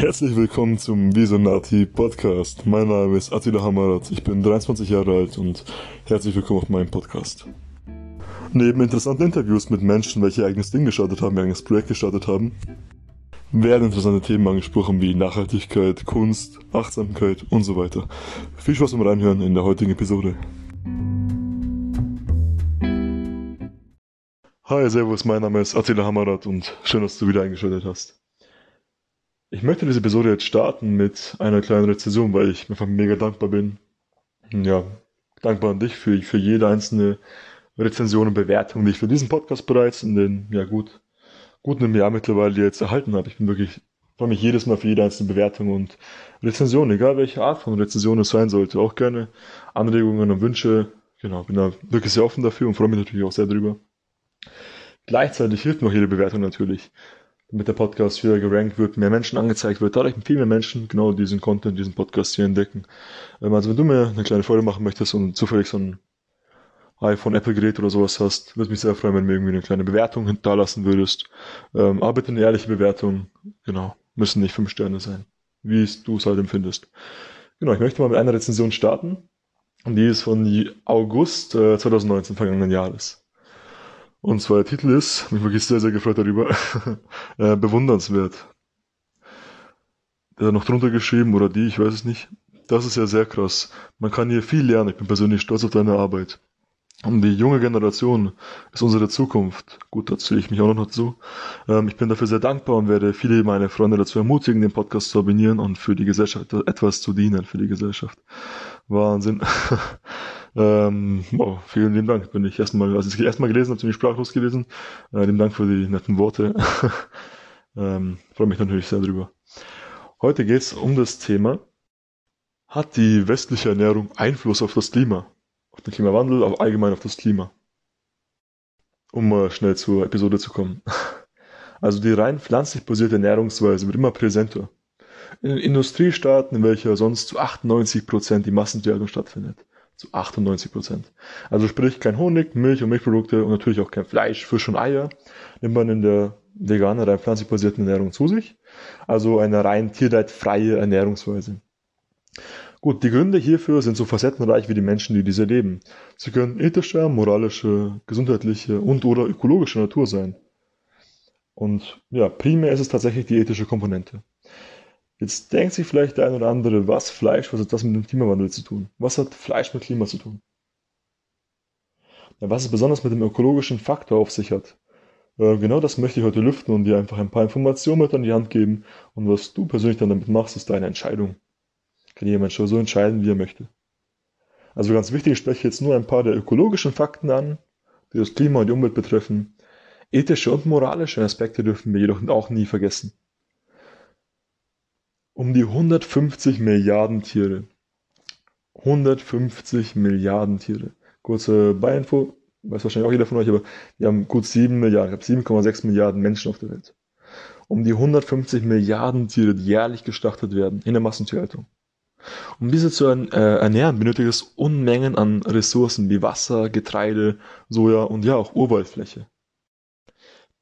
Herzlich willkommen zum Visonati Podcast. Mein Name ist Attila Hamarat, ich bin 23 Jahre alt und herzlich willkommen auf meinem Podcast. Neben interessanten Interviews mit Menschen, welche ihr eigenes Ding gestartet haben, ihr eigenes Projekt gestartet haben, werden interessante Themen angesprochen wie Nachhaltigkeit, Kunst, Achtsamkeit und so weiter. Viel Spaß beim Reinhören in der heutigen Episode. Hi, Servus, mein Name ist Attila Hamarat und schön, dass du wieder eingeschaltet hast. Ich möchte diese Episode jetzt starten mit einer kleinen Rezension, weil ich einfach mega dankbar bin. Ja, dankbar an dich für, für jede einzelne Rezension und Bewertung, die ich für diesen Podcast bereits in den, ja gut, gut einem Jahr mittlerweile jetzt erhalten habe. Ich bin wirklich, freue mich jedes Mal für jede einzelne Bewertung und Rezension, egal welche Art von Rezension es sein sollte. Auch gerne Anregungen und Wünsche. Genau, bin da wirklich sehr offen dafür und freue mich natürlich auch sehr drüber. Gleichzeitig hilft mir auch jede Bewertung natürlich damit der Podcast höher gerankt wird, mehr Menschen angezeigt wird, dadurch viel mehr Menschen genau diesen Content, diesen Podcast hier entdecken. Ähm, also wenn du mir eine kleine Freude machen möchtest und zufällig so ein iPhone, Apple-Gerät oder sowas hast, würde mich sehr freuen, wenn du mir irgendwie eine kleine Bewertung hinterlassen würdest. Ähm, aber bitte eine ehrliche Bewertung, genau, müssen nicht fünf Sterne sein, wie du es halt empfindest. Genau, ich möchte mal mit einer Rezension starten. Und die ist von August äh, 2019, vergangenen Jahres. Und zwar der Titel ist, mich wirklich sehr, sehr gefreut darüber, äh, bewundernswert. Der hat noch drunter geschrieben, oder die, ich weiß es nicht. Das ist ja sehr krass. Man kann hier viel lernen. Ich bin persönlich stolz auf deine Arbeit. Und die junge Generation ist unsere Zukunft. Gut, da zähle ich mich auch noch dazu. Ähm, ich bin dafür sehr dankbar und werde viele meiner Freunde dazu ermutigen, den Podcast zu abonnieren und für die Gesellschaft etwas zu dienen, für die Gesellschaft. Wahnsinn. Ähm, oh, vielen lieben Dank. Bin ich erstmal, als ich erstmal gelesen habe, ziemlich sprachlos gewesen. Äh, lieben Dank für die netten Worte. ähm, freue mich natürlich sehr drüber. Heute geht es um das Thema, hat die westliche Ernährung Einfluss auf das Klima? Auf den Klimawandel, auf allgemein auf das Klima? Um mal schnell zur Episode zu kommen. Also die rein pflanzlich basierte Ernährungsweise wird immer präsenter. In Industriestaaten, in welcher sonst zu 98 Prozent die Massentierhaltung stattfindet zu 98 Prozent. Also sprich kein Honig, Milch und Milchprodukte und natürlich auch kein Fleisch, Fisch und Eier nimmt man in der veganen, rein pflanzlich basierten Ernährung zu sich. Also eine rein tierleidfreie Ernährungsweise. Gut, die Gründe hierfür sind so facettenreich wie die Menschen, die diese leben. Sie können ethischer, moralische, gesundheitliche und oder ökologische Natur sein. Und ja, primär ist es tatsächlich die ethische Komponente. Jetzt denkt sich vielleicht der ein oder andere, was Fleisch, was hat das mit dem Klimawandel zu tun? Was hat Fleisch mit Klima zu tun? Ja, was es besonders mit dem ökologischen Faktor auf sich hat. Äh, genau das möchte ich heute lüften und dir einfach ein paar Informationen mit an die Hand geben. Und was du persönlich dann damit machst, ist deine Entscheidung. Kann jemand schon so entscheiden, wie er möchte. Also ganz wichtig, ich spreche jetzt nur ein paar der ökologischen Fakten an, die das Klima und die Umwelt betreffen. Ethische und moralische Aspekte dürfen wir jedoch auch nie vergessen um die 150 Milliarden Tiere. 150 Milliarden Tiere. Kurze Beinfo, weiß wahrscheinlich auch jeder von euch, aber wir haben gut 7 Milliarden, ich habe 7,6 Milliarden Menschen auf der Welt. Um die 150 Milliarden Tiere, die jährlich geschlachtet werden in der Massentierhaltung. Um diese zu äh, ernähren, benötigt es Unmengen an Ressourcen wie Wasser, Getreide, Soja und ja auch Urwaldfläche.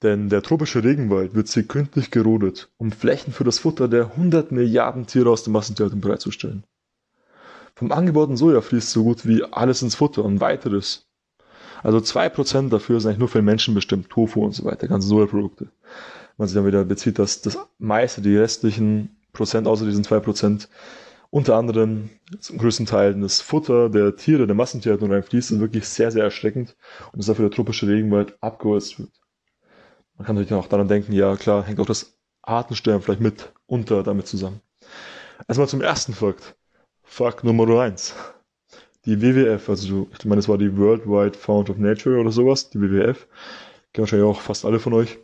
Denn der tropische Regenwald wird sekündlich gerodet, um Flächen für das Futter der 100 Milliarden Tiere aus der Massentierhaltung bereitzustellen. Vom angebauten Soja fließt so gut wie alles ins Futter und weiteres. Also 2% dafür sind eigentlich nur für den Menschen bestimmt, Tofu und so weiter, ganze Sojaprodukte. Man sich dann wieder bezieht, dass das meiste, die restlichen Prozent außer diesen 2%, unter anderem zum größten Teil das Futter der Tiere, der Massentierhaltung reinfließt, ist wirklich sehr, sehr erschreckend und dass dafür der tropische Regenwald abgeholzt wird. Man kann natürlich auch daran denken, ja klar, hängt auch das Artensterben vielleicht mit unter damit zusammen. Erstmal zum ersten Fakt. Fakt Nummer eins. Die WWF, also ich meine, es war die Worldwide Fount of Nature oder sowas, die WWF, kennen wahrscheinlich auch fast alle von euch,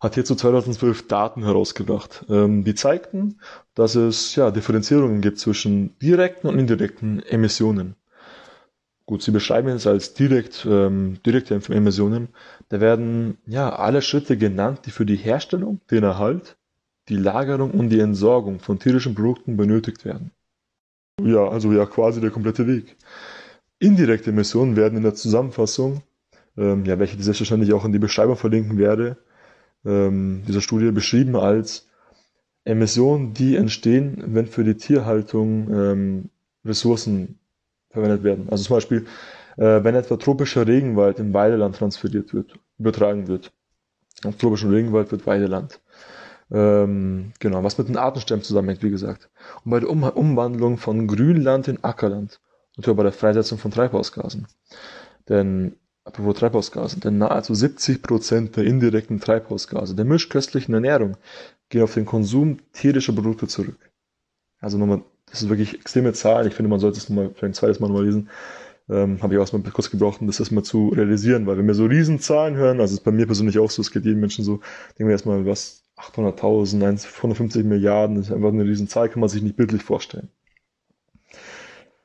hat hierzu 2012 Daten herausgebracht. Ähm, die zeigten, dass es ja Differenzierungen gibt zwischen direkten und indirekten Emissionen. Gut, Sie beschreiben es als direkt, ähm, direkte Emissionen. Da werden ja alle Schritte genannt, die für die Herstellung, den Erhalt, die Lagerung und die Entsorgung von tierischen Produkten benötigt werden. Ja, also ja quasi der komplette Weg. Indirekte Emissionen werden in der Zusammenfassung, ähm, ja, welche ich selbstverständlich auch in die Beschreibung verlinken werde, ähm, dieser Studie beschrieben als Emissionen, die entstehen, wenn für die Tierhaltung ähm, Ressourcen verwendet werden. Also zum Beispiel, äh, wenn etwa tropischer Regenwald in Weideland transferiert wird, übertragen wird. Auf tropischen Regenwald wird Weideland. Ähm, genau, was mit den Artenstämmen zusammenhängt, wie gesagt. Und bei der um Umwandlung von Grünland in Ackerland. Natürlich bei der Freisetzung von Treibhausgasen. Denn, apropos Treibhausgase, denn nahezu 70 Prozent der indirekten Treibhausgase der mischköstlichen Ernährung gehen auf den Konsum tierischer Produkte zurück. Also nochmal, das ist wirklich extreme Zahlen. Ich finde, man sollte es nochmal, vielleicht ein zweites Mal nochmal lesen. Ähm, habe ich auch mal kurz gebraucht, um das erstmal zu realisieren, weil wenn wir so riesen Zahlen hören, also ist bei mir persönlich auch so, es geht jedem Menschen so, denken wir erstmal, was, 800.000, 150 Milliarden, das ist einfach eine riesen Zahl, kann man sich nicht bildlich vorstellen.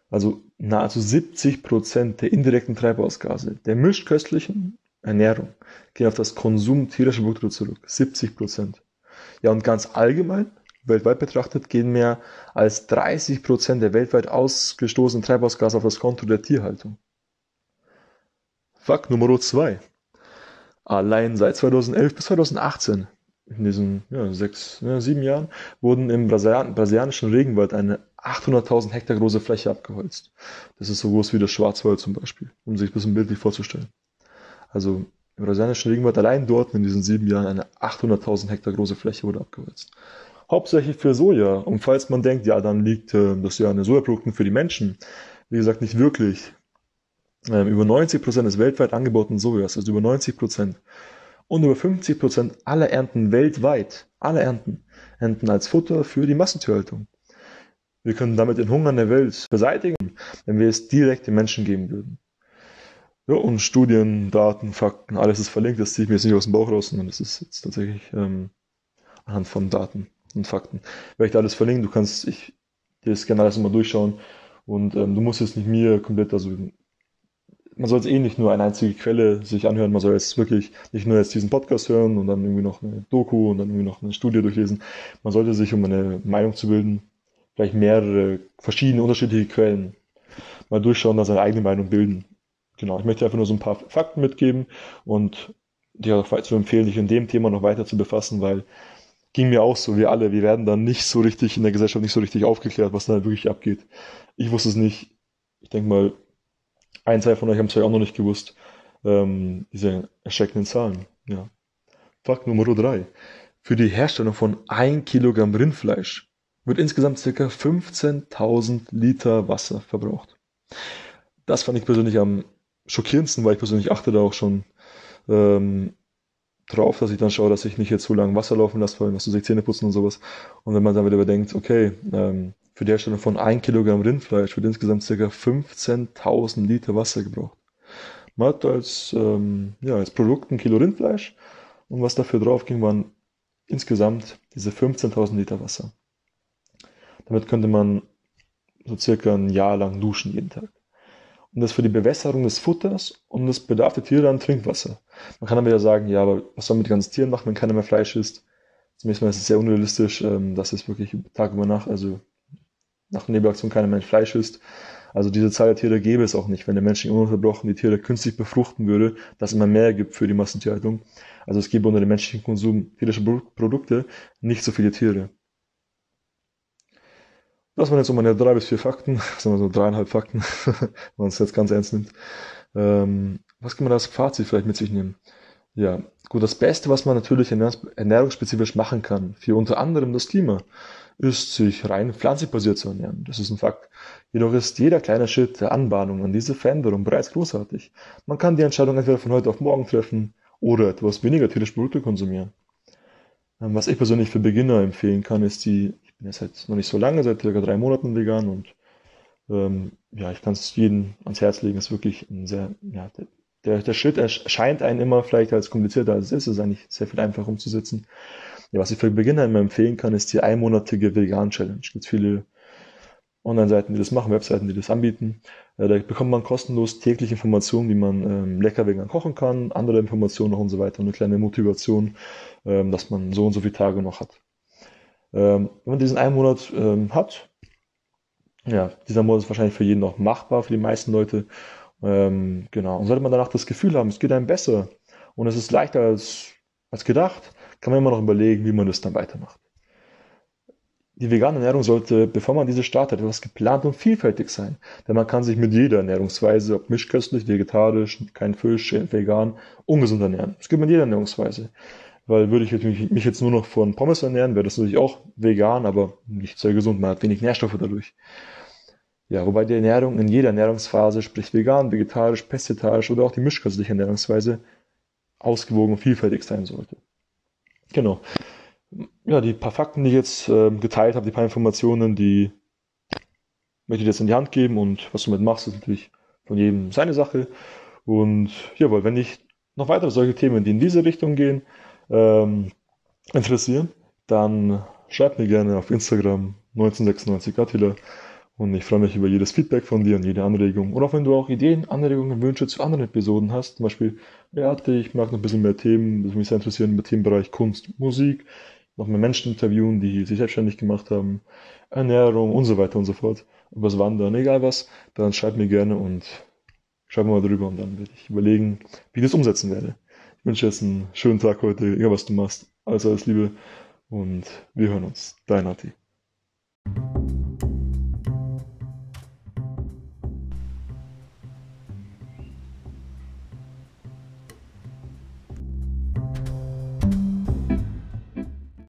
Also nahezu 70 Prozent der indirekten Treibhausgase der mischköstlichen Ernährung gehen auf das Konsum tierischer Produkte zurück. 70 Prozent. Ja, und ganz allgemein, weltweit betrachtet, gehen mehr als 30 Prozent der weltweit ausgestoßenen Treibhausgase auf das Konto der Tierhaltung. Fakt Nummer zwei. Allein seit 2011 bis 2018, in diesen ja, sechs, ja, sieben Jahren, wurden im Brasilian brasilianischen Regenwald eine 800.000 Hektar große Fläche abgeholzt. Das ist so groß wie das Schwarzwald zum Beispiel, um sich ein bisschen bildlich vorzustellen. Also im brasilianischen Regenwald allein dort in diesen sieben Jahren eine 800.000 Hektar große Fläche wurde abgeholzt. Hauptsächlich für Soja. Und falls man denkt, ja, dann liegt äh, das ja eine Sojaprodukten für die Menschen. Wie gesagt, nicht wirklich. Ähm, über 90 Prozent des weltweit angebauten Sojas, also über 90 Prozent. Und über 50 Prozent aller Ernten weltweit, alle Ernten, ernten als Futter für die Massentierhaltung. Wir können damit den Hunger in der Welt beseitigen, wenn wir es direkt den Menschen geben würden. Ja, und Studien, Daten, Fakten, alles ist verlinkt. Das ziehe ich mir jetzt nicht aus dem Bauch raus, sondern das ist jetzt tatsächlich ähm, anhand von Daten und Fakten. Werde ich da alles verlinken. Du kannst ich, dir das gerne alles mal durchschauen. Und ähm, du musst jetzt nicht mir komplett, also man soll jetzt eh nicht nur eine einzige Quelle sich anhören, man soll jetzt wirklich nicht nur jetzt diesen Podcast hören und dann irgendwie noch eine Doku und dann irgendwie noch eine Studie durchlesen. Man sollte sich, um eine Meinung zu bilden, vielleicht mehrere verschiedene unterschiedliche Quellen mal durchschauen, dann seine eigene Meinung bilden. Genau, ich möchte einfach nur so ein paar Fakten mitgeben und dir auch zu empfehlen, dich in dem Thema noch weiter zu befassen, weil ging mir auch so, wir alle, wir werden dann nicht so richtig in der Gesellschaft nicht so richtig aufgeklärt, was da wirklich abgeht. Ich wusste es nicht. Ich denke mal, ein, zwei von euch haben es ja auch noch nicht gewusst. Ähm, diese erschreckenden Zahlen. Ja. Fakt Nummer drei. Für die Herstellung von ein Kilogramm Rindfleisch wird insgesamt ca. 15.000 Liter Wasser verbraucht. Das fand ich persönlich am schockierendsten, weil ich persönlich achte da auch schon ähm, drauf, dass ich dann schaue, dass ich nicht jetzt so lange Wasser laufen lasse, vor allem was du sich Zähne putzen und sowas. Und wenn man dann wieder überdenkt, okay, ähm, für die Herstellung von 1 Kilogramm Rindfleisch wird insgesamt ca. 15.000 Liter Wasser gebraucht. Man hat als, ähm, ja, als Produkt ein Kilo Rindfleisch und was dafür drauf ging, waren insgesamt diese 15.000 Liter Wasser. Damit könnte man so circa ein Jahr lang duschen jeden Tag. Und das für die Bewässerung des Futters und das bedarf der Tiere an Trinkwasser. Man kann dann wieder sagen, ja, aber was soll man mit den ganzen Tieren machen, wenn keiner mehr Fleisch isst? Zumindest mal ist es sehr unrealistisch, ähm, dass es wirklich Tag über Nacht, also nach Nebelaktion keiner mehr Fleisch isst. Also diese Zahl der Tiere gäbe es auch nicht, wenn der Mensch ununterbrochen die Tiere künstlich befruchten würde, dass es immer mehr gibt für die Massentierhaltung. Also es gäbe unter dem menschlichen Konsum tierischer Produkte nicht so viele Tiere. Das waren jetzt so meine drei bis vier Fakten, sagen wir so dreieinhalb Fakten, wenn man es jetzt ganz ernst nimmt. Ähm, was kann man als Fazit vielleicht mit sich nehmen? Ja, gut, das Beste, was man natürlich ernährungsspezifisch machen kann, für unter anderem das Klima, ist, sich rein pflanzlich zu ernähren. Das ist ein Fakt. Jedoch ist jeder kleine Schritt der Anbahnung an diese Veränderung bereits großartig. Man kann die Entscheidung entweder von heute auf morgen treffen oder etwas weniger tierische Produkte konsumieren. Ähm, was ich persönlich für Beginner empfehlen kann, ist die bin jetzt halt noch nicht so lange, seit circa drei Monaten vegan und ähm, ja, ich kann es jedem ans Herz legen. ist wirklich ein sehr, ja, der, der Schritt erscheint einem immer vielleicht als komplizierter als es ist. Es ist eigentlich sehr viel einfacher umzusetzen. Ja, was ich für Beginner immer empfehlen kann, ist die einmonatige Vegan-Challenge. Es gibt viele Online-Seiten, die das machen, Webseiten, die das anbieten. Äh, da bekommt man kostenlos täglich Informationen, wie man ähm, lecker vegan kochen kann, andere Informationen noch und so weiter und eine kleine Motivation, ähm, dass man so und so viele Tage noch hat. Ähm, wenn man diesen einen Monat ähm, hat, ja, dieser Monat ist wahrscheinlich für jeden noch machbar, für die meisten Leute. Ähm, genau. Und sollte man danach das Gefühl haben, es geht einem besser und es ist leichter als, als gedacht, kann man immer noch überlegen, wie man das dann weitermacht. die vegane Ernährung sollte, bevor man diese startet, etwas geplant und vielfältig sein. Denn man kann sich mit jeder Ernährungsweise, ob mischköstlich, vegetarisch, kein Fisch, vegan, ungesund ernähren. Es gibt mit jeder Ernährungsweise. Weil würde ich mich jetzt nur noch von Pommes ernähren, wäre das natürlich auch vegan, aber nicht sehr gesund. Man hat wenig Nährstoffe dadurch. Ja, wobei die Ernährung in jeder Ernährungsphase, sprich vegan, vegetarisch, pestitarisch oder auch die mischköstliche Ernährungsweise, ausgewogen und vielfältig sein sollte. Genau. Ja, die paar Fakten, die ich jetzt äh, geteilt habe, die paar Informationen, die möchte ich jetzt in die Hand geben und was du damit machst, ist natürlich von jedem seine Sache. Und jawohl, wenn ich noch weitere solche Themen, die in diese Richtung gehen, ähm, interessieren, dann schreib mir gerne auf Instagram 1996 Attila und ich freue mich über jedes Feedback von dir und jede Anregung. Oder auch wenn du auch Ideen, Anregungen, Wünsche zu anderen Episoden hast, zum Beispiel, ja, ich mag noch ein bisschen mehr Themen, das mich sehr interessieren im Themenbereich Kunst, Musik, noch mehr Menschen interviewen, die sich selbstständig gemacht haben, Ernährung und so weiter und so fort, übers Wandern, egal was, dann schreib mir gerne und schreib mal drüber und dann werde ich überlegen, wie ich das umsetzen werde. Wünsche jetzt einen schönen Tag heute, egal was du machst. Alles, alles Liebe und wir hören uns. Dein Nati.